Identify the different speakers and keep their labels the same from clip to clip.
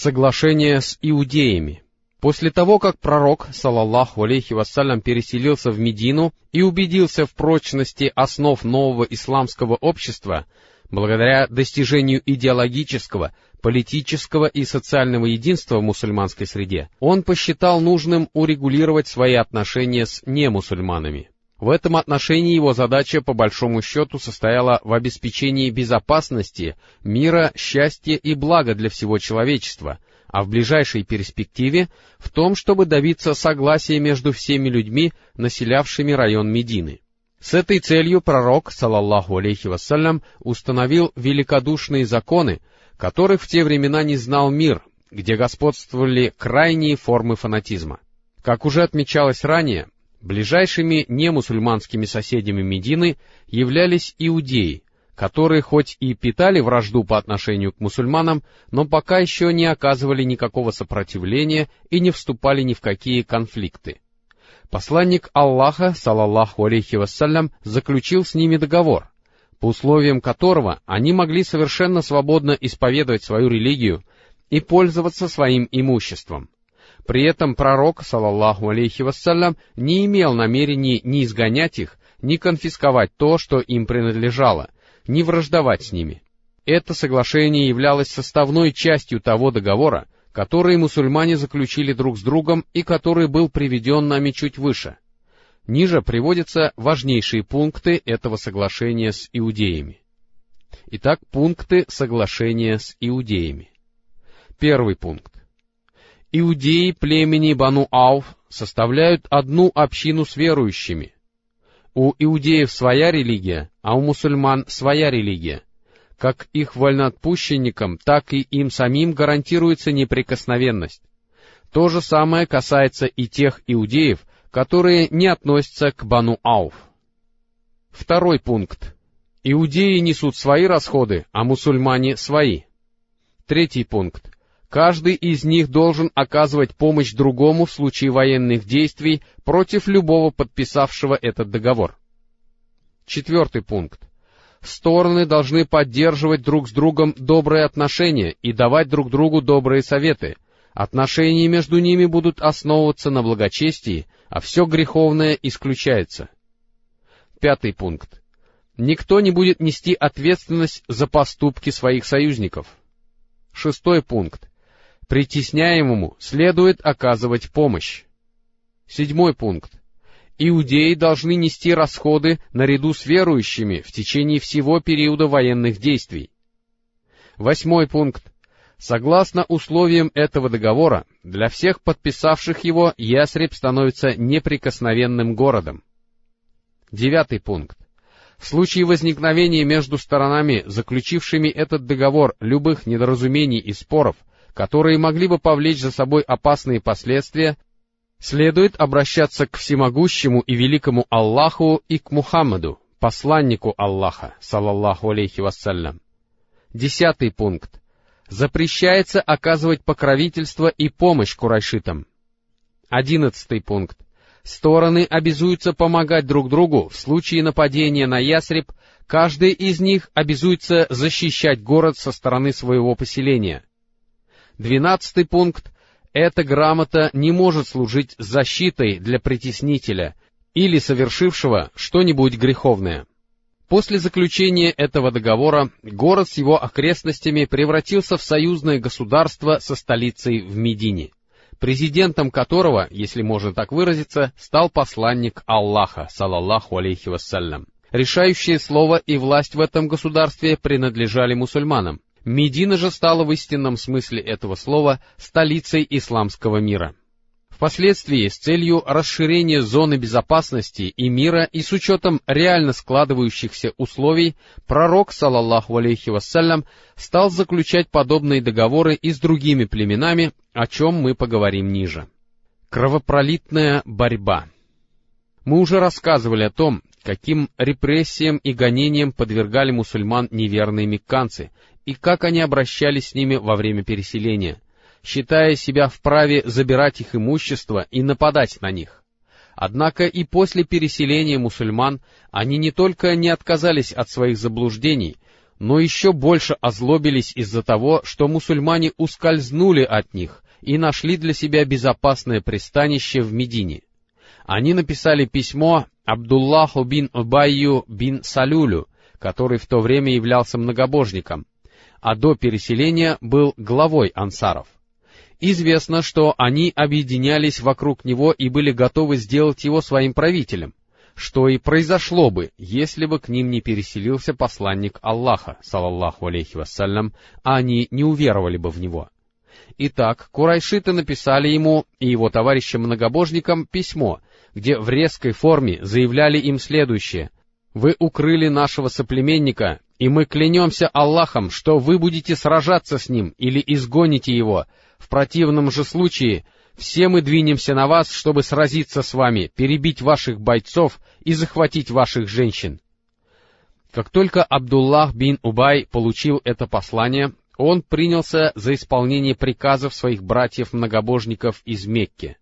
Speaker 1: Соглашение с иудеями. После того, как пророк, салаллаху алейхи вассалям, переселился в Медину и убедился в прочности основ нового исламского общества, благодаря достижению идеологического, политического и социального единства в мусульманской среде, он посчитал нужным урегулировать свои отношения с немусульманами. В этом отношении его задача по большому счету состояла в обеспечении безопасности, мира, счастья и блага для всего человечества, а в ближайшей перспективе в том, чтобы добиться согласия между всеми людьми, населявшими район Медины. С этой целью пророк, салаллаху алейхи вассалям, установил великодушные законы, которых в те времена не знал мир, где господствовали крайние формы фанатизма. Как уже отмечалось ранее, Ближайшими немусульманскими соседями Медины являлись иудеи, которые хоть и питали вражду по отношению к мусульманам, но пока еще не оказывали никакого сопротивления и не вступали ни в какие конфликты. Посланник Аллаха, салаллаху алейхи вассалям, заключил с ними договор, по условиям которого они могли совершенно свободно исповедовать свою религию и пользоваться своим имуществом. При этом пророк, салаллаху алейхи вассалям, не имел намерений ни изгонять их, ни конфисковать то, что им принадлежало, ни враждовать с ними. Это соглашение являлось составной частью того договора, который мусульмане заключили друг с другом и который был приведен нами чуть выше. Ниже приводятся важнейшие пункты этого соглашения с иудеями. Итак, пункты соглашения с иудеями. Первый пункт иудеи племени Бану Ауф составляют одну общину с верующими. У иудеев своя религия, а у мусульман своя религия. Как их вольноотпущенникам, так и им самим гарантируется неприкосновенность. То же самое касается и тех иудеев, которые не относятся к Бану Ауф. Второй пункт. Иудеи несут свои расходы, а мусульмане свои. Третий пункт. Каждый из них должен оказывать помощь другому в случае военных действий против любого подписавшего этот договор. Четвертый пункт. Стороны должны поддерживать друг с другом добрые отношения и давать друг другу добрые советы. Отношения между ними будут основываться на благочестии, а все греховное исключается. Пятый пункт. Никто не будет нести ответственность за поступки своих союзников. Шестой пункт Притесняемому следует оказывать помощь. Седьмой пункт. Иудеи должны нести расходы наряду с верующими в течение всего периода военных действий. Восьмой пункт. Согласно условиям этого договора, для всех подписавших его Ясреб становится неприкосновенным городом. Девятый пункт. В случае возникновения между сторонами, заключившими этот договор, любых недоразумений и споров, которые могли бы повлечь за собой опасные последствия, следует обращаться к всемогущему и великому Аллаху и к Мухаммаду, посланнику Аллаха, салаллаху алейхи вассалям. Десятый пункт. Запрещается оказывать покровительство и помощь курайшитам. Одиннадцатый пункт. Стороны обязуются помогать друг другу в случае нападения на Ясреб, каждый из них обязуется защищать город со стороны своего поселения. Двенадцатый пункт. Эта грамота не может служить защитой для притеснителя или совершившего что-нибудь греховное. После заключения этого договора город с его окрестностями превратился в союзное государство со столицей в Медине, президентом которого, если можно так выразиться, стал посланник Аллаха, салаллаху алейхи вассалям. Решающее слово и власть в этом государстве принадлежали мусульманам. Медина же стала в истинном смысле этого слова столицей исламского мира. Впоследствии, с целью расширения зоны безопасности и мира и с учетом реально складывающихся условий, пророк, салаллаху алейхи вассалям, стал заключать подобные договоры и с другими племенами, о чем мы поговорим ниже. Кровопролитная борьба. Мы уже рассказывали о том, каким репрессиям и гонениям подвергали мусульман неверные мекканцы, и как они обращались с ними во время переселения, считая себя вправе забирать их имущество и нападать на них. Однако и после переселения мусульман они не только не отказались от своих заблуждений, но еще больше озлобились из-за того, что мусульмане ускользнули от них и нашли для себя безопасное пристанище в Медине. Они написали письмо Абдуллаху бин Убайю бин Салюлю, который в то время являлся многобожником, а до переселения был главой ансаров. Известно, что они объединялись вокруг него и были готовы сделать его своим правителем, что и произошло бы, если бы к ним не переселился посланник Аллаха, салаллаху алейхи вассалям, а они не уверовали бы в него. Итак, курайшиты написали ему и его товарищам-многобожникам письмо, где в резкой форме заявляли им следующее. «Вы укрыли нашего соплеменника, и мы клянемся Аллахом, что вы будете сражаться с ним или изгоните его. В противном же случае все мы двинемся на вас, чтобы сразиться с вами, перебить ваших бойцов и захватить ваших женщин. Как только Абдуллах бин Убай получил это послание, он принялся за исполнение приказов своих братьев-многобожников из Мекки.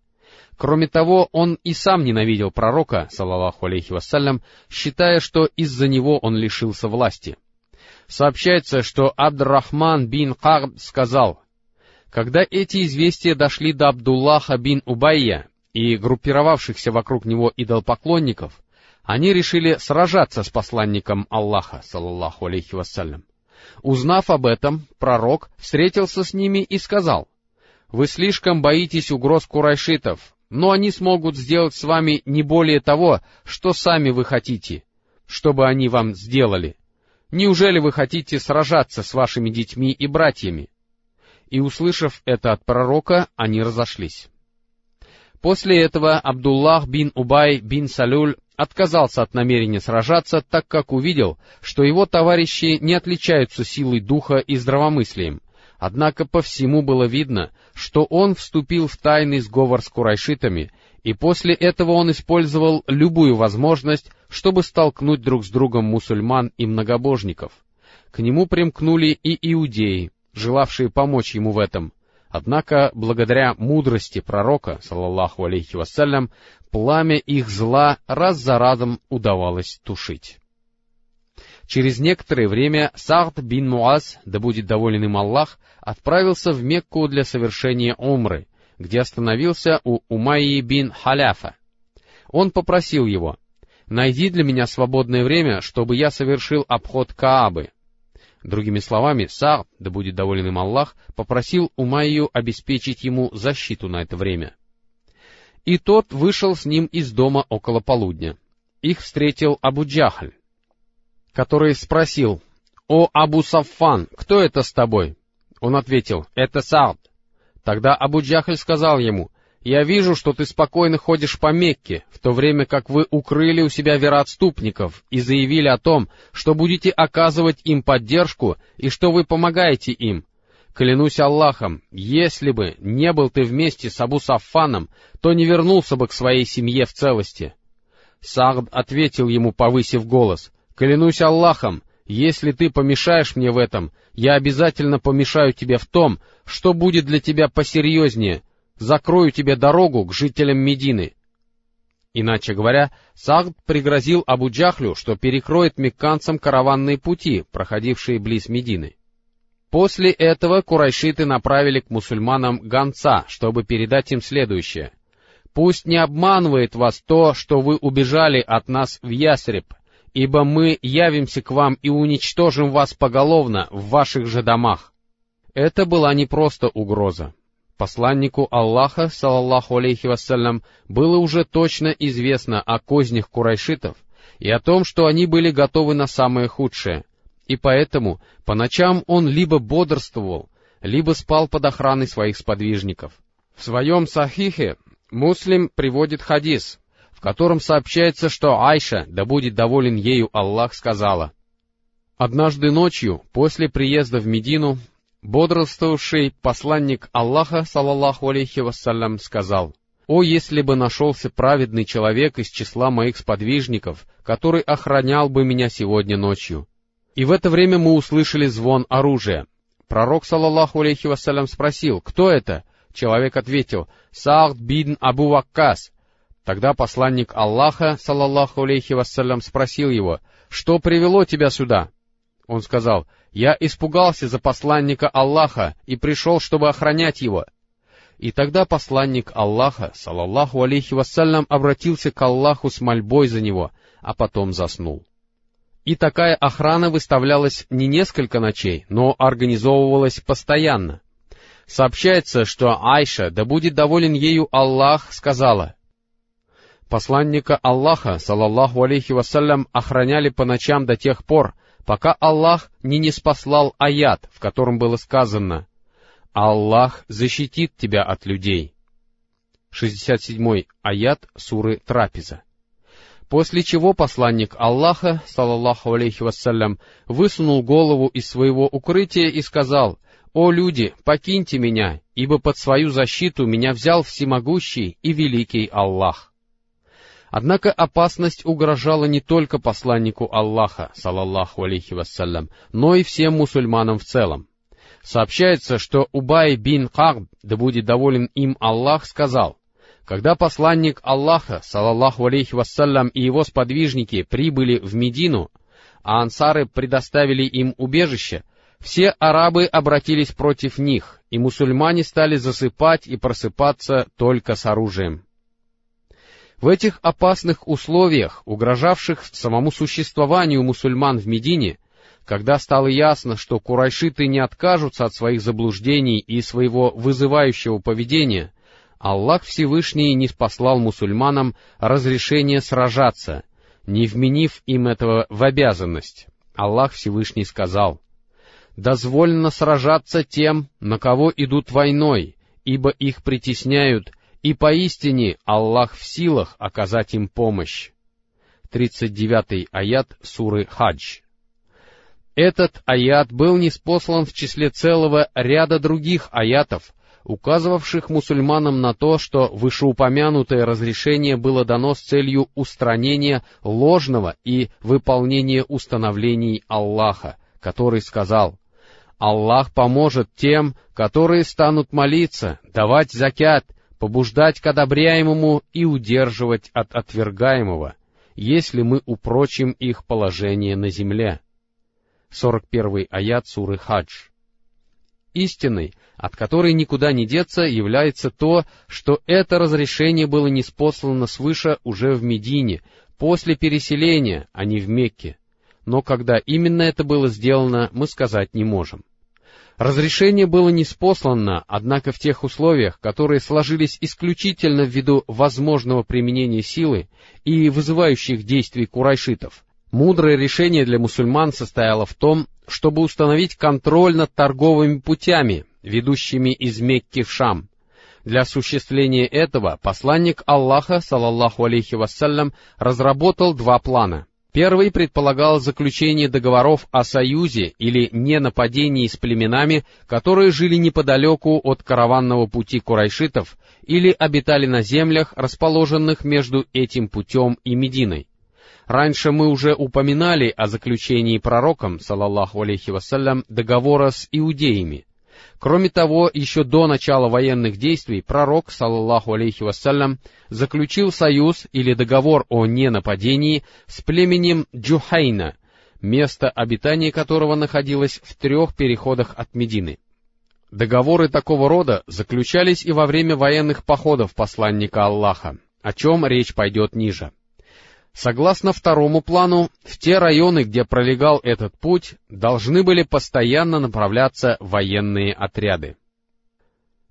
Speaker 1: Кроме того, он и сам ненавидел пророка, саллаллаху алейхи вассалям, считая, что из-за него он лишился власти. Сообщается, что Абдрахман бин Кагб сказал, когда эти известия дошли до Абдуллаха бин Убайя и группировавшихся вокруг него идолпоклонников, они решили сражаться с посланником Аллаха, саллаллаху алейхи вассалям. Узнав об этом, пророк встретился с ними и сказал, «Вы слишком боитесь угроз курайшитов, но они смогут сделать с вами не более того, что сами вы хотите, чтобы они вам сделали. Неужели вы хотите сражаться с вашими детьми и братьями? и, услышав это от пророка, они разошлись. После этого Абдуллах бин Убай бин Салюль отказался от намерения сражаться, так как увидел, что его товарищи не отличаются силой духа и здравомыслием, однако по всему было видно, что он вступил в тайный сговор с курайшитами, и после этого он использовал любую возможность, чтобы столкнуть друг с другом мусульман и многобожников. К нему примкнули и иудеи, желавшие помочь ему в этом. Однако, благодаря мудрости пророка, саллаллаху алейхи вассалям, пламя их зла раз за разом удавалось тушить. Через некоторое время Сахд бин Муаз, да будет доволен им Аллах, отправился в Мекку для совершения умры, где остановился у Умайи бин Халяфа. Он попросил его, «Найди для меня свободное время, чтобы я совершил обход Каабы, Другими словами, Саад, да будет доволен им Аллах, попросил Умайю обеспечить ему защиту на это время. И тот вышел с ним из дома около полудня. Их встретил Абу Джахль, который спросил, «О, Абу Саффан, кто это с тобой?» Он ответил, «Это Саад». Тогда Абу Джахль сказал ему, я вижу, что ты спокойно ходишь по Мекке, в то время как вы укрыли у себя вероотступников и заявили о том, что будете оказывать им поддержку и что вы помогаете им. Клянусь Аллахом, если бы не был ты вместе с Абу Саффаном, то не вернулся бы к своей семье в целости. Сагд ответил ему, повысив голос, «Клянусь Аллахом, если ты помешаешь мне в этом, я обязательно помешаю тебе в том, что будет для тебя посерьезнее, закрою тебе дорогу к жителям Медины. Иначе говоря, Сагд пригрозил Абу Джахлю, что перекроет мекканцам караванные пути, проходившие близ Медины. После этого курайшиты направили к мусульманам гонца, чтобы передать им следующее. «Пусть не обманывает вас то, что вы убежали от нас в Ясреб, ибо мы явимся к вам и уничтожим вас поголовно в ваших же домах». Это была не просто угроза. Посланнику Аллаха, салаллаху алейхи вассалям, было уже точно известно о кознях курайшитов и о том, что они были готовы на самое худшее, и поэтому по ночам он либо бодрствовал, либо спал под охраной своих сподвижников. В своем сахихе Муслим приводит хадис, в котором сообщается, что Айша, да будет доволен ею Аллах, сказала, «Однажды ночью, после приезда в Медину, Бодрствовавший посланник Аллаха, салаллаху алейхи вассалям, сказал, «О, если бы нашелся праведный человек из числа моих сподвижников, который охранял бы меня сегодня ночью». И в это время мы услышали звон оружия. Пророк, салаллаху алейхи вассалям, спросил, «Кто это?» Человек ответил, «Саад бин Абу Ваккас». Тогда посланник Аллаха, салаллаху алейхи вассалям, спросил его, «Что привело тебя сюда?» Он сказал, «Я испугался за посланника Аллаха и пришел, чтобы охранять его». И тогда посланник Аллаха, салаллаху алейхи вассалям, обратился к Аллаху с мольбой за него, а потом заснул. И такая охрана выставлялась не несколько ночей, но организовывалась постоянно. Сообщается, что Айша, да будет доволен ею Аллах, сказала, Посланника Аллаха, салаллаху алейхи вассалям, охраняли по ночам до тех пор, пока Аллах не неспослал аят, в котором было сказано «Аллах защитит тебя от людей». 67 аят суры Трапеза. После чего посланник Аллаха, салаллаху алейхи вассалям, высунул голову из своего укрытия и сказал, «О люди, покиньте меня, ибо под свою защиту меня взял всемогущий и великий Аллах». Однако опасность угрожала не только посланнику Аллаха, салаллаху алейхи вассалям, но и всем мусульманам в целом. Сообщается, что Убай бин Кагб, да будет доволен им Аллах, сказал, когда посланник Аллаха, салаллаху алейхи вассалям, и его сподвижники прибыли в Медину, а ансары предоставили им убежище, все арабы обратились против них, и мусульмане стали засыпать и просыпаться только с оружием. В этих опасных условиях, угрожавших самому существованию мусульман в Медине, когда стало ясно, что курайшиты не откажутся от своих заблуждений и своего вызывающего поведения, Аллах Всевышний не спаслал мусульманам разрешение сражаться, не вменив им этого в обязанность. Аллах Всевышний сказал, «Дозволено сражаться тем, на кого идут войной, ибо их притесняют и поистине Аллах в силах оказать им помощь. 39 аят суры Хадж. Этот аят был неспослан в числе целого ряда других аятов, указывавших мусульманам на то, что вышеупомянутое разрешение было дано с целью устранения ложного и выполнения установлений Аллаха, который сказал, «Аллах поможет тем, которые станут молиться, давать закят побуждать к одобряемому и удерживать от отвергаемого, если мы упрочим их положение на земле. 41 аят суры Хадж. Истиной, от которой никуда не деться, является то, что это разрешение было неспослано свыше уже в Медине, после переселения, а не в Мекке. Но когда именно это было сделано, мы сказать не можем. Разрешение было неспослано, однако в тех условиях, которые сложились исключительно ввиду возможного применения силы и вызывающих действий курайшитов. Мудрое решение для мусульман состояло в том, чтобы установить контроль над торговыми путями, ведущими из Мекки в Шам. Для осуществления этого посланник Аллаха, салаллаху алейхи вассалям, разработал два плана — Первый предполагал заключение договоров о союзе или ненападении с племенами, которые жили неподалеку от караванного пути курайшитов или обитали на землях, расположенных между этим путем и Мединой. Раньше мы уже упоминали о заключении пророком, салаллаху алейхи вассалям, договора с иудеями. Кроме того, еще до начала военных действий пророк, саллаллаху алейхи вассалям, заключил союз или договор о ненападении с племенем Джухайна, место обитания которого находилось в трех переходах от Медины. Договоры такого рода заключались и во время военных походов посланника Аллаха, о чем речь пойдет ниже. Согласно второму плану, в те районы, где пролегал этот путь, должны были постоянно направляться военные отряды.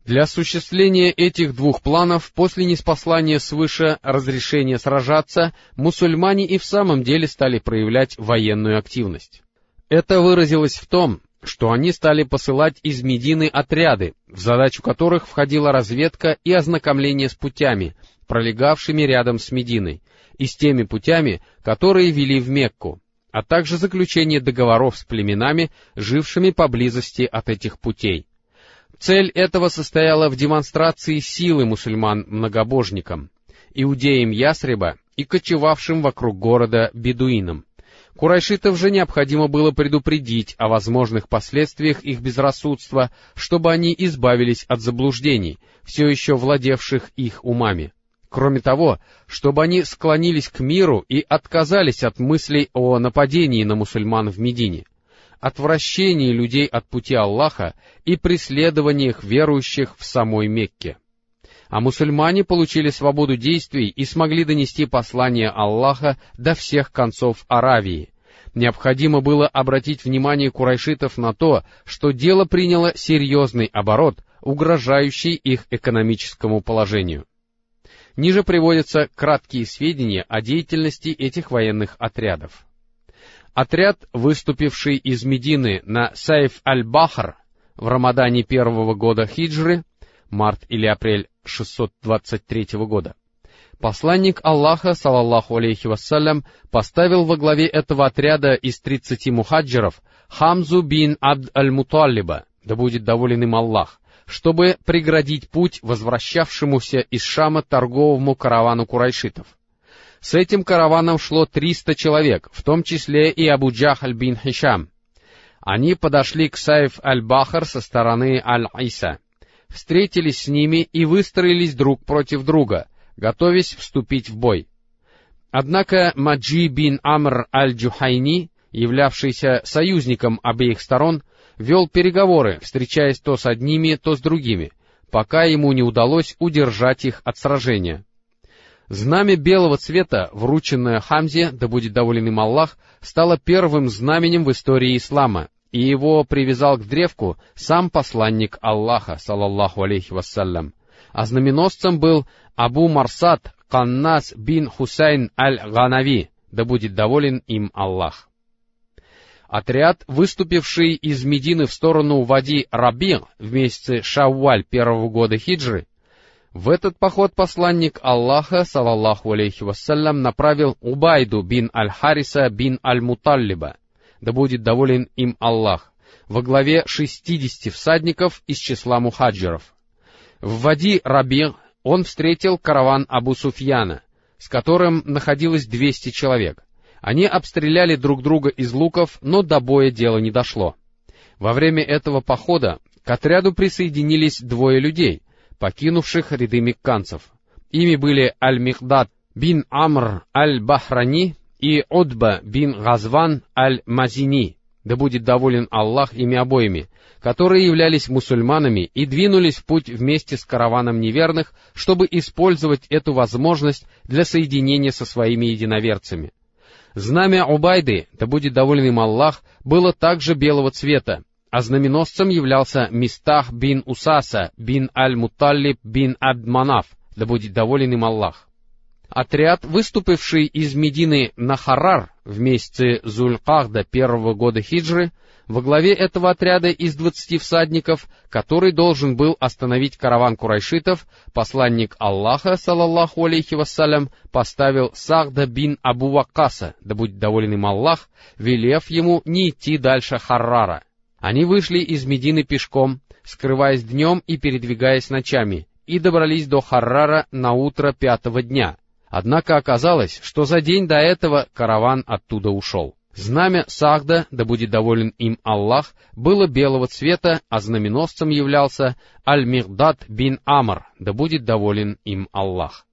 Speaker 1: Для осуществления этих двух планов после неспослания свыше разрешения сражаться, мусульмане и в самом деле стали проявлять военную активность. Это выразилось в том, что они стали посылать из Медины отряды, в задачу которых входила разведка и ознакомление с путями, пролегавшими рядом с Мединой, и с теми путями, которые вели в Мекку, а также заключение договоров с племенами, жившими поблизости от этих путей. Цель этого состояла в демонстрации силы мусульман-многобожникам, иудеям Ясреба и кочевавшим вокруг города бедуинам. Курайшитов же необходимо было предупредить о возможных последствиях их безрассудства, чтобы они избавились от заблуждений, все еще владевших их умами. Кроме того, чтобы они склонились к миру и отказались от мыслей о нападении на мусульман в Медине. отвращении людей от пути Аллаха и преследованиях верующих в самой Мекке. А мусульмане получили свободу действий и смогли донести послание Аллаха до всех концов Аравии. Необходимо было обратить внимание курайшитов на то, что дело приняло серьезный оборот, угрожающий их экономическому положению. Ниже приводятся краткие сведения о деятельности этих военных отрядов. Отряд, выступивший из Медины на Сайф аль-Бахр в Рамадане первого года хиджры, март или апрель 623 года, посланник Аллаха, салаллаху алейхи вассалям, поставил во главе этого отряда из тридцати мухаджиров Хамзу бин Абд аль-Муталлиба, да будет доволен им Аллах, чтобы преградить путь возвращавшемуся из Шама торговому каравану курайшитов. С этим караваном шло триста человек, в том числе и Абу Джахаль бин Хишам. Они подошли к Сайф аль-Бахар со стороны Аль-Иса, встретились с ними и выстроились друг против друга, готовясь вступить в бой. Однако Маджи бин Амр аль-Джухайни, являвшийся союзником обеих сторон, вел переговоры, встречаясь то с одними, то с другими, пока ему не удалось удержать их от сражения. Знамя белого цвета, врученное Хамзе, да будет доволен им Аллах, стало первым знаменем в истории ислама, и его привязал к древку сам посланник Аллаха, салаллаху алейхи вассалям. А знаменосцем был Абу Марсад Каннас бин Хусайн аль-Ганави, да будет доволен им Аллах. Отряд, выступивший из Медины в сторону Вади Раби в месяце Шавваль первого года хиджры, в этот поход посланник Аллаха, салаллаху алейхи вассалям, направил Убайду бин Аль-Хариса бин Аль-Муталлиба, да будет доволен им Аллах, во главе шестидесяти всадников из числа мухаджиров. В Вади Раби он встретил караван Абу Суфьяна, с которым находилось двести человек. Они обстреляли друг друга из луков, но до боя дело не дошло. Во время этого похода к отряду присоединились двое людей, покинувших ряды мекканцев. Ими были Аль-Михдад бин Амр Аль-Бахрани и Отба бин Газван Аль-Мазини, да будет доволен Аллах ими обоими, которые являлись мусульманами и двинулись в путь вместе с караваном неверных, чтобы использовать эту возможность для соединения со своими единоверцами. Знамя Убайды, да будет доволен им Аллах, было также белого цвета, а знаменосцем являлся Мистах бин Усаса бин Аль-Муталлиб бин Абдманаф, да будет доволен им Аллах. Отряд, выступивший из Медины на Харар в месяце Зулькахда первого года хиджры, во главе этого отряда из двадцати всадников, который должен был остановить караван курайшитов, посланник Аллаха, салаллаху алейхи вассалям, поставил Сахда бин Абу Вакаса, да будет доволен им Аллах, велев ему не идти дальше Харрара. Они вышли из Медины пешком, скрываясь днем и передвигаясь ночами, и добрались до Харрара на утро пятого дня. Однако оказалось, что за день до этого караван оттуда ушел. Знамя Сахда, да будет доволен им Аллах, было белого цвета, а знаменосцем являлся Аль-Мигдад бин Амр, да будет доволен им Аллах.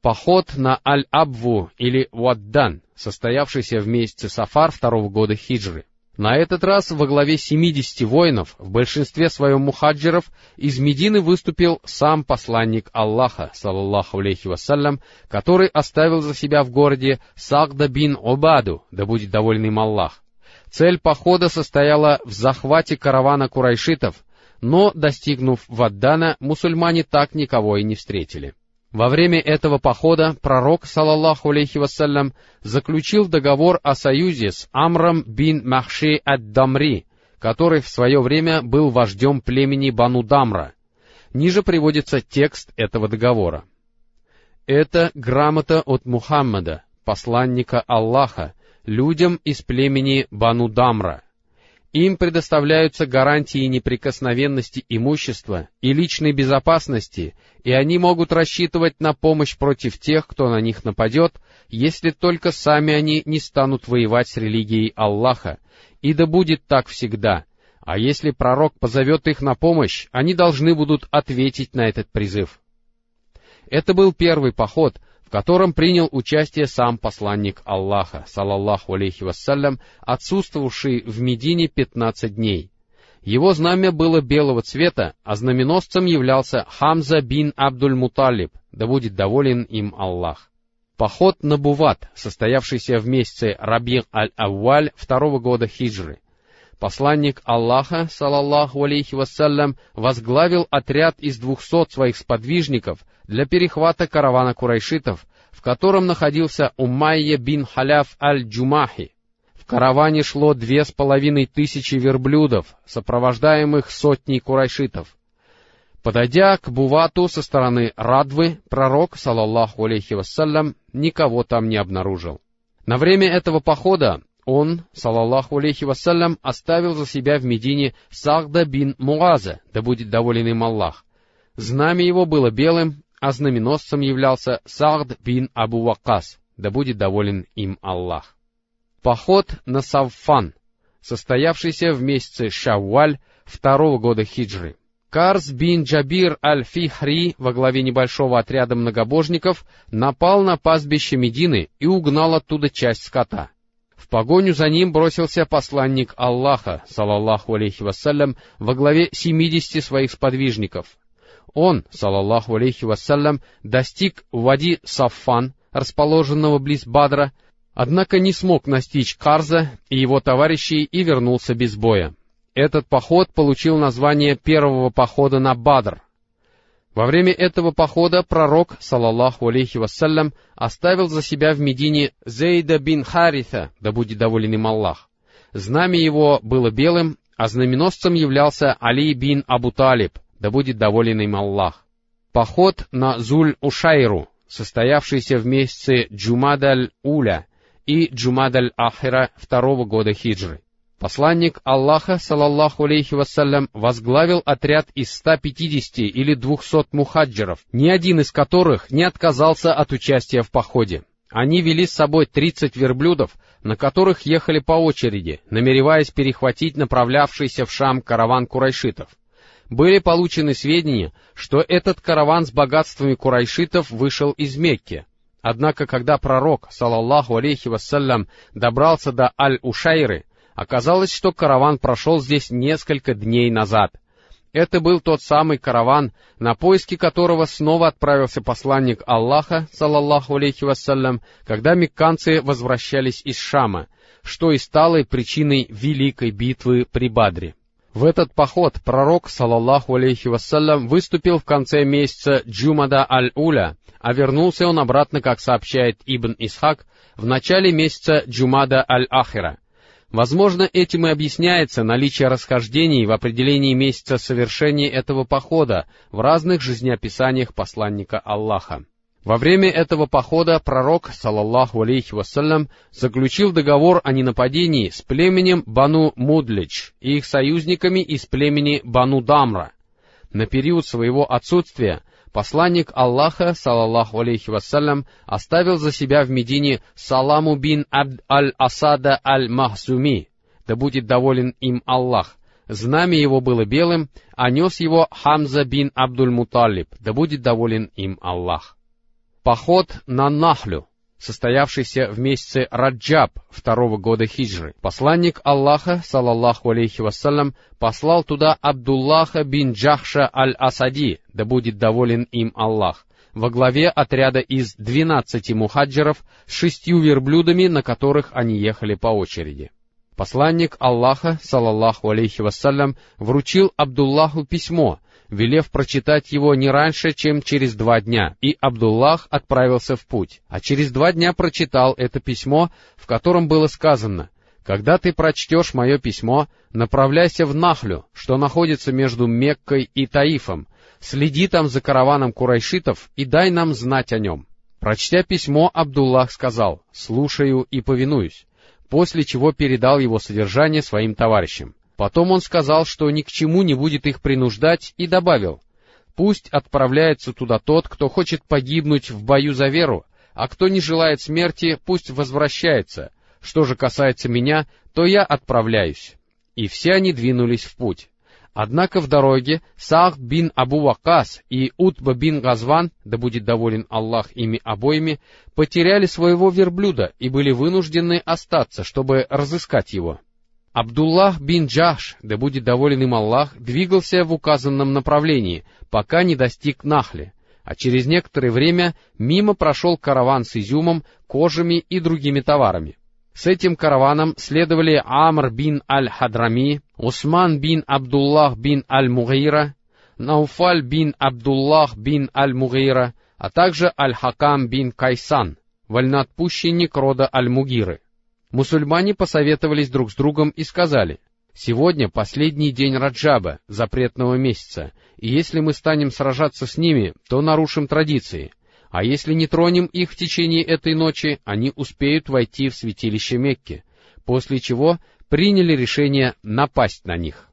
Speaker 1: Поход на Аль-Абву или Уаддан, состоявшийся в месяце Сафар второго года хиджры. На этот раз во главе 70 воинов, в большинстве своем мухаджиров, из Медины выступил сам посланник Аллаха, саллаллаху алейхи вассалям, который оставил за себя в городе Сагда бин Обаду, да будет доволен им Аллах. Цель похода состояла в захвате каравана курайшитов, но, достигнув Ваддана, мусульмане так никого и не встретили. Во время этого похода пророк, салаллаху алейхи вассалям, заключил договор о союзе с Амром бин Махши ад-Дамри, который в свое время был вождем племени Бану Дамра. Ниже приводится текст этого договора. Это грамота от Мухаммада, посланника Аллаха, людям из племени Бану Дамра — им предоставляются гарантии неприкосновенности имущества и личной безопасности, и они могут рассчитывать на помощь против тех, кто на них нападет, если только сами они не станут воевать с религией Аллаха. И да будет так всегда. А если пророк позовет их на помощь, они должны будут ответить на этот призыв. Это был первый поход, в котором принял участие сам посланник Аллаха, салаллаху алейхи вассалям, отсутствовавший в Медине 15 дней. Его знамя было белого цвета, а знаменосцем являлся Хамза бин Абдуль-Муталиб, да будет доволен им Аллах. Поход на Буват, состоявшийся в месяце Рабир аль-Авваль второго года хиджры. Посланник Аллаха, салаллаху алейхи вассалям, возглавил отряд из двухсот своих сподвижников для перехвата каравана курайшитов, в котором находился Умайя бин Халяф аль-Джумахи. В караване шло две с половиной тысячи верблюдов, сопровождаемых сотней курайшитов. Подойдя к Бувату со стороны Радвы, пророк, салаллаху алейхи вассалям, никого там не обнаружил. На время этого похода он, салаллаху алейхи вассалям, оставил за себя в Медине Сахда бин Муаза, да будет доволен им Аллах. Знамя его было белым, а знаменосцем являлся Сахд бин Абу Вакас, да будет доволен им Аллах. Поход на Савфан, состоявшийся в месяце Шавваль второго года хиджры. Карс бин Джабир аль-Фихри во главе небольшого отряда многобожников напал на пастбище Медины и угнал оттуда часть скота. В погоню за ним бросился посланник Аллаха, салаллаху алейхи вассалям, во главе семидесяти своих сподвижников. Он, салаллаху алейхи вассалям, достиг Вади Саффан, расположенного близ Бадра, однако не смог настичь Карза и его товарищей и вернулся без боя. Этот поход получил название первого похода на Бадр. Во время этого похода пророк, салаллаху алейхи вассалям, оставил за себя в Медине Зейда бин Харита, да будет доволен им Аллах. Знамя его было белым, а знаменосцем являлся Али бин Абу Талиб, да будет доволен им Аллах. Поход на Зуль-Ушайру, состоявшийся в месяце Джумадаль-Уля и Джумадаль-Ахира второго года хиджры. Посланник Аллаха, салаллаху алейхи вассалям, возглавил отряд из 150 или 200 мухаджиров, ни один из которых не отказался от участия в походе. Они вели с собой 30 верблюдов, на которых ехали по очереди, намереваясь перехватить направлявшийся в Шам караван курайшитов. Были получены сведения, что этот караван с богатствами курайшитов вышел из Мекки. Однако, когда пророк, салаллаху алейхи вассалям, добрался до Аль-Ушайры, Оказалось, что караван прошел здесь несколько дней назад. Это был тот самый караван, на поиски которого снова отправился посланник Аллаха, салаллаху алейхи вассалям, когда мекканцы возвращались из Шама, что и стало причиной великой битвы при Бадре. В этот поход пророк, салаллаху алейхи вассалям, выступил в конце месяца Джумада аль-Уля, а вернулся он обратно, как сообщает Ибн Исхак, в начале месяца Джумада аль-Ахира — Возможно, этим и объясняется наличие расхождений в определении месяца совершения этого похода в разных жизнеописаниях посланника Аллаха. Во время этого похода пророк, салаллаху алейхи вассалям, заключил договор о ненападении с племенем Бану Мудлич и их союзниками из племени Бану Дамра. На период своего отсутствия посланник Аллаха, салаллаху алейхи вассалям, оставил за себя в Медине Саламу бин Абд аль-Асада аль-Махзуми, да будет доволен им Аллах. Знамя его было белым, а нес его Хамза бин Абдуль-Муталиб, да будет доволен им Аллах. Поход на Нахлю состоявшийся в месяце Раджаб второго года хиджры. Посланник Аллаха, салаллаху алейхи вассалям, послал туда Абдуллаха бин Джахша аль-Асади, да будет доволен им Аллах, во главе отряда из двенадцати мухаджиров с шестью верблюдами, на которых они ехали по очереди. Посланник Аллаха, салаллаху алейхи вассалям, вручил Абдуллаху письмо, велев прочитать его не раньше, чем через два дня, и Абдуллах отправился в путь, а через два дня прочитал это письмо, в котором было сказано, «Когда ты прочтешь мое письмо, направляйся в Нахлю, что находится между Меккой и Таифом, следи там за караваном курайшитов и дай нам знать о нем». Прочтя письмо, Абдуллах сказал, «Слушаю и повинуюсь», после чего передал его содержание своим товарищам. Потом он сказал, что ни к чему не будет их принуждать, и добавил, «Пусть отправляется туда тот, кто хочет погибнуть в бою за веру, а кто не желает смерти, пусть возвращается. Что же касается меня, то я отправляюсь». И все они двинулись в путь. Однако в дороге Сахд бин Абу Вакас и Утба бин Газван, да будет доволен Аллах ими обоими, потеряли своего верблюда и были вынуждены остаться, чтобы разыскать его. Абдуллах бин Джаш, да будет доволен им Аллах, двигался в указанном направлении, пока не достиг Нахли, а через некоторое время мимо прошел караван с изюмом, кожами и другими товарами. С этим караваном следовали Амр бин Аль-Хадрами, Усман бин Абдуллах бин Аль-Мугейра, Науфаль бин Абдуллах бин Аль-Мугейра, а также Аль-Хакам бин Кайсан, вольноотпущенник рода Аль-Мугиры. Мусульмане посоветовались друг с другом и сказали, «Сегодня последний день Раджаба, запретного месяца, и если мы станем сражаться с ними, то нарушим традиции, а если не тронем их в течение этой ночи, они успеют войти в святилище Мекки, после чего приняли решение напасть на них.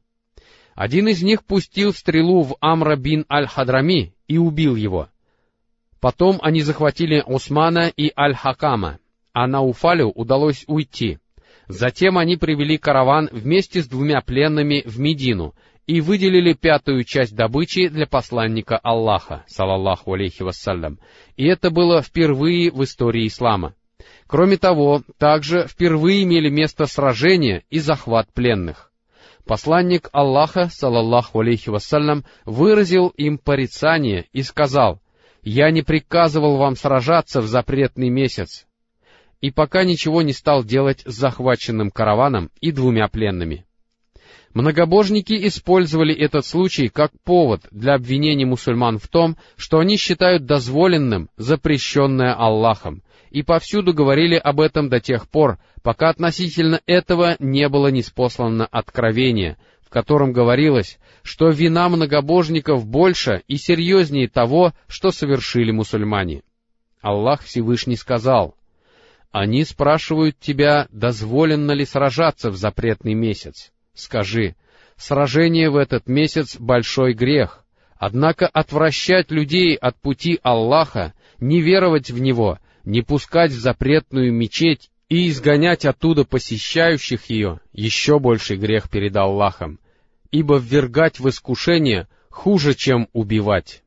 Speaker 1: Один из них пустил стрелу в Амра бин Аль-Хадрами и убил его. Потом они захватили Усмана и Аль-Хакама, а Науфалю удалось уйти. Затем они привели караван вместе с двумя пленными в Медину и выделили пятую часть добычи для посланника Аллаха, салаллаху алейхи вассалям, и это было впервые в истории ислама. Кроме того, также впервые имели место сражения и захват пленных. Посланник Аллаха, салаллаху алейхи вассалям, выразил им порицание и сказал, «Я не приказывал вам сражаться в запретный месяц, и пока ничего не стал делать с захваченным караваном и двумя пленными. Многобожники использовали этот случай как повод для обвинения мусульман в том, что они считают дозволенным запрещенное Аллахом, и повсюду говорили об этом до тех пор, пока относительно этого не было неспослано откровение, в котором говорилось, что вина многобожников больше и серьезнее того, что совершили мусульмане. Аллах Всевышний сказал, «Они спрашивают тебя, дозволено ли сражаться в запретный месяц. Скажи, сражение в этот месяц — большой грех, однако отвращать людей от пути Аллаха, не веровать в Него, не пускать в запретную мечеть и изгонять оттуда посещающих ее — еще больший грех перед Аллахом, ибо ввергать в искушение хуже, чем убивать.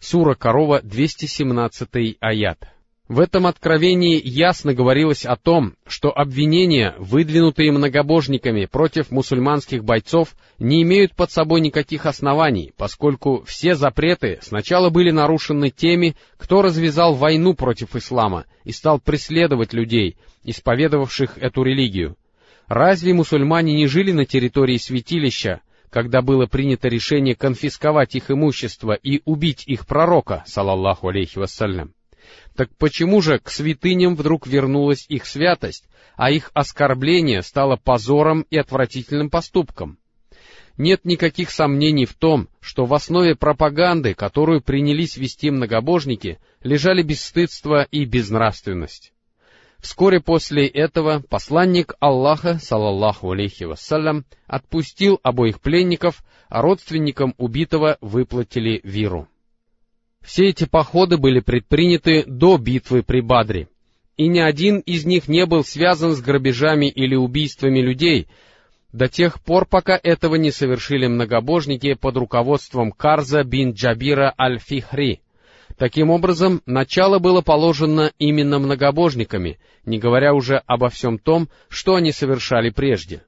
Speaker 1: Сура Корова, 217 аят. В этом откровении ясно говорилось о том, что обвинения, выдвинутые многобожниками против мусульманских бойцов, не имеют под собой никаких оснований, поскольку все запреты сначала были нарушены теми, кто развязал войну против ислама и стал преследовать людей, исповедовавших эту религию. Разве мусульмане не жили на территории святилища, когда было принято решение конфисковать их имущество и убить их пророка, салаллаху алейхи вассалям? Так почему же к святыням вдруг вернулась их святость, а их оскорбление стало позором и отвратительным поступком? Нет никаких сомнений в том, что в основе пропаганды, которую принялись вести многобожники, лежали бесстыдство и безнравственность. Вскоре после этого посланник Аллаха, салаллаху алейхи вассалям, отпустил обоих пленников, а родственникам убитого выплатили виру. Все эти походы были предприняты до битвы при Бадре, и ни один из них не был связан с грабежами или убийствами людей, до тех пор, пока этого не совершили многобожники под руководством Карза бин Джабира аль-Фихри. Таким образом, начало было положено именно многобожниками, не говоря уже обо всем том, что они совершали прежде.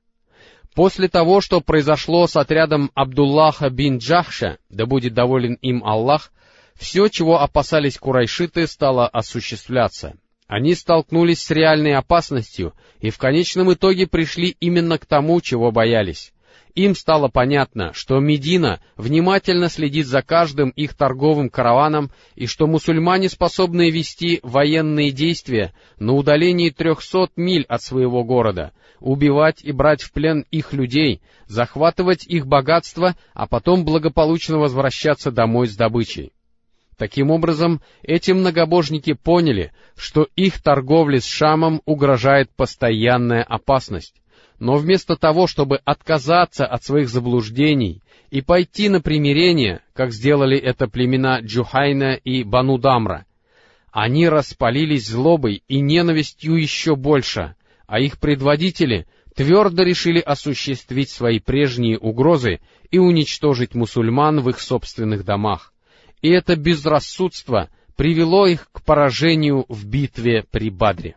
Speaker 1: После того, что произошло с отрядом Абдуллаха бин Джахша, да будет доволен им Аллах, все, чего опасались курайшиты, стало осуществляться. Они столкнулись с реальной опасностью и в конечном итоге пришли именно к тому, чего боялись. Им стало понятно, что Медина внимательно следит за каждым их торговым караваном и что мусульмане способны вести военные действия на удалении трехсот миль от своего города, убивать и брать в плен их людей, захватывать их богатство, а потом благополучно возвращаться домой с добычей. Таким образом, эти многобожники поняли, что их торговле с Шамом угрожает постоянная опасность. Но вместо того, чтобы отказаться от своих заблуждений и пойти на примирение, как сделали это племена Джухайна и Банудамра, они распалились злобой и ненавистью еще больше, а их предводители твердо решили осуществить свои прежние угрозы и уничтожить мусульман в их собственных домах. И это безрассудство привело их к поражению в битве при Бадре.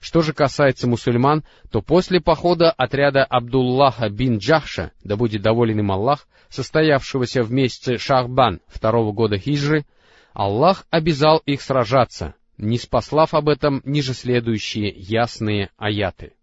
Speaker 1: Что же касается мусульман, то после похода отряда Абдуллаха бин Джахша, да будет доволен им Аллах, состоявшегося в месяце Шахбан второго года хиджры, Аллах обязал их сражаться, не спаслав об этом ниже следующие ясные аяты.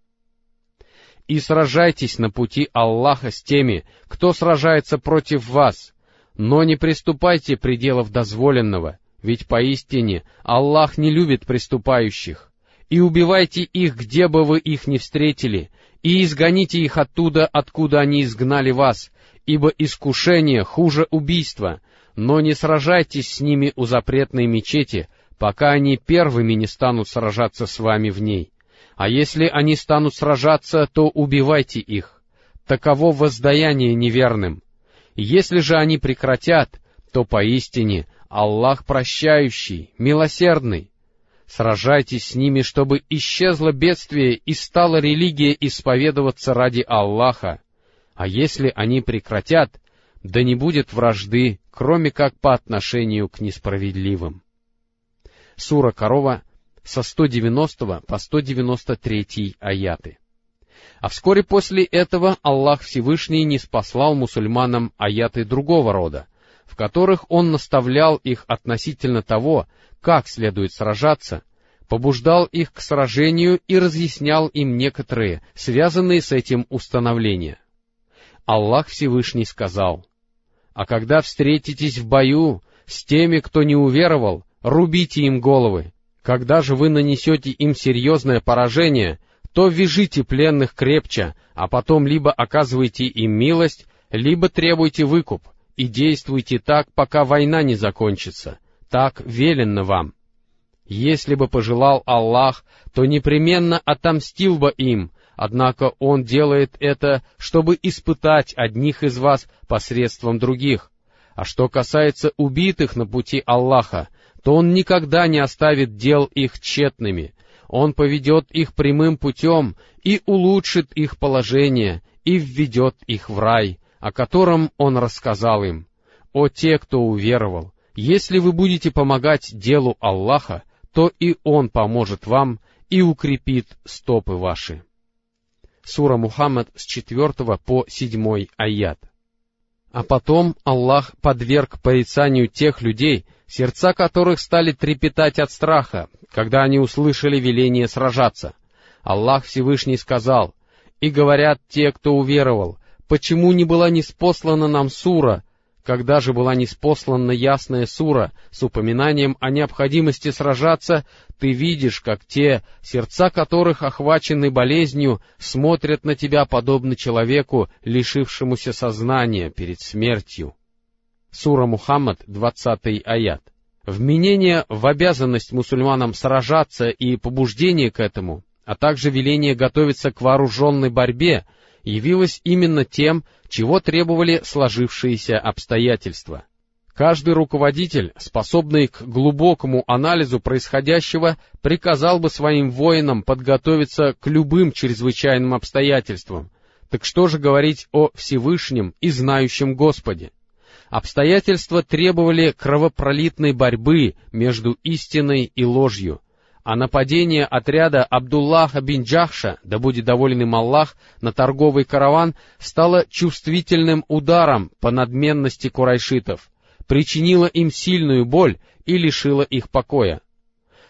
Speaker 1: «И сражайтесь на пути Аллаха с теми, кто сражается против вас, но не приступайте пределов дозволенного, ведь поистине Аллах не любит приступающих и убивайте их, где бы вы их ни встретили, и изгоните их оттуда, откуда они изгнали вас, ибо искушение хуже убийства, но не сражайтесь с ними у запретной мечети, пока они первыми не станут сражаться с вами в ней. А если они станут сражаться, то убивайте их. Таково воздаяние неверным. Если же они прекратят, то поистине Аллах прощающий, милосердный, Сражайтесь с ними, чтобы исчезло бедствие и стала религия исповедоваться ради Аллаха. А если они прекратят, да не будет вражды, кроме как по отношению к несправедливым. Сура Корова со 190 по 193 аяты. А вскоре после этого Аллах Всевышний не спаслал мусульманам аяты другого рода, в которых Он наставлял их относительно того, как следует сражаться, побуждал их к сражению и разъяснял им некоторые, связанные с этим установления. Аллах Всевышний сказал, «А когда встретитесь в бою с теми, кто не уверовал, рубите им головы. Когда же вы нанесете им серьезное поражение, то вяжите пленных крепче, а потом либо оказывайте им милость, либо требуйте выкуп, и действуйте так, пока война не закончится, так велено вам. Если бы пожелал Аллах, то непременно отомстил бы им, однако Он делает это, чтобы испытать одних из вас посредством других. А что касается убитых на пути Аллаха, то Он никогда не оставит дел их тщетными. Он поведет их прямым путем и улучшит их положение, и введет их в рай, о котором Он рассказал им. О те, кто уверовал! Если вы будете помогать делу Аллаха, то и Он поможет вам и укрепит стопы ваши. Сура Мухаммад с 4 по 7 аят. А потом Аллах подверг порицанию тех людей, сердца которых стали трепетать от страха, когда они услышали веление сражаться. Аллах Всевышний сказал, «И говорят те, кто уверовал, почему не была неспослана нам сура, когда же была неспослана ясная сура с упоминанием о необходимости сражаться, ты видишь, как те, сердца которых охвачены болезнью, смотрят на тебя подобно человеку, лишившемуся сознания перед смертью. Сура Мухаммад, 20 аят. Вменение в обязанность мусульманам сражаться и побуждение к этому, а также веление готовиться к вооруженной борьбе, явилось именно тем, чего требовали сложившиеся обстоятельства. Каждый руководитель, способный к глубокому анализу происходящего, приказал бы своим воинам подготовиться к любым чрезвычайным обстоятельствам. Так что же говорить о Всевышнем и знающем Господе? Обстоятельства требовали кровопролитной борьбы между истиной и ложью, а нападение отряда Абдуллаха бин Джахша, да будет доволен им Аллах, на торговый караван стало чувствительным ударом по надменности курайшитов, причинило им сильную боль и лишило их покоя.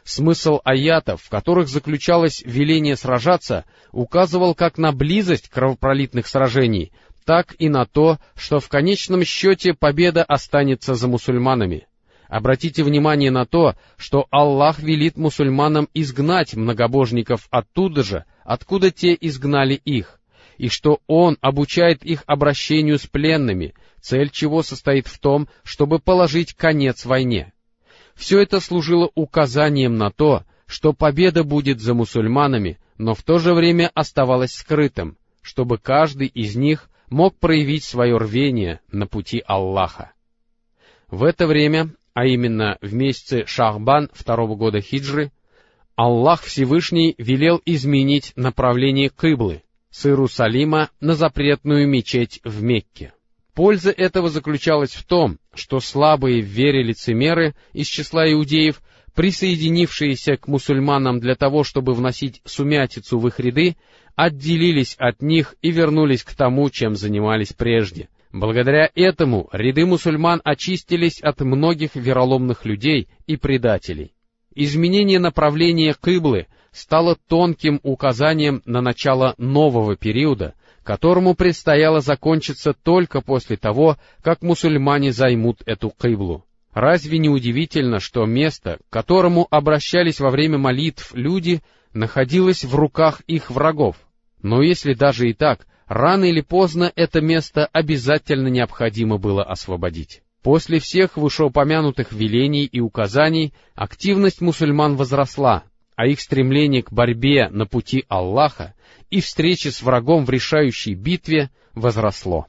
Speaker 1: Смысл аятов, в которых заключалось веление сражаться, указывал как на близость кровопролитных сражений, так и на то, что в конечном счете победа останется за мусульманами — Обратите внимание на то, что Аллах велит мусульманам изгнать многобожников оттуда же, откуда те изгнали их, и что Он обучает их обращению с пленными, цель чего состоит в том, чтобы положить конец войне. Все это служило указанием на то, что победа будет за мусульманами, но в то же время оставалось скрытым, чтобы каждый из них мог проявить свое рвение на пути Аллаха. В это время а именно в месяце Шахбан второго года хиджры, Аллах Всевышний велел изменить направление кыблы, с Иерусалима на запретную мечеть в Мекке. Польза этого заключалась в том, что слабые в вере лицемеры из числа иудеев, присоединившиеся к мусульманам для того, чтобы вносить сумятицу в их ряды, отделились от них и вернулись к тому, чем занимались прежде. Благодаря этому ряды мусульман очистились от многих вероломных людей и предателей. Изменение направления кыблы стало тонким указанием на начало нового периода, которому предстояло закончиться только после того, как мусульмане займут эту кыблу. Разве не удивительно, что место, к которому обращались во время молитв люди, находилось в руках их врагов? Но если даже и так, рано или поздно это место обязательно необходимо было освободить. После всех вышеупомянутых велений и указаний активность мусульман возросла, а их стремление к борьбе на пути Аллаха и встрече с врагом в решающей битве возросло.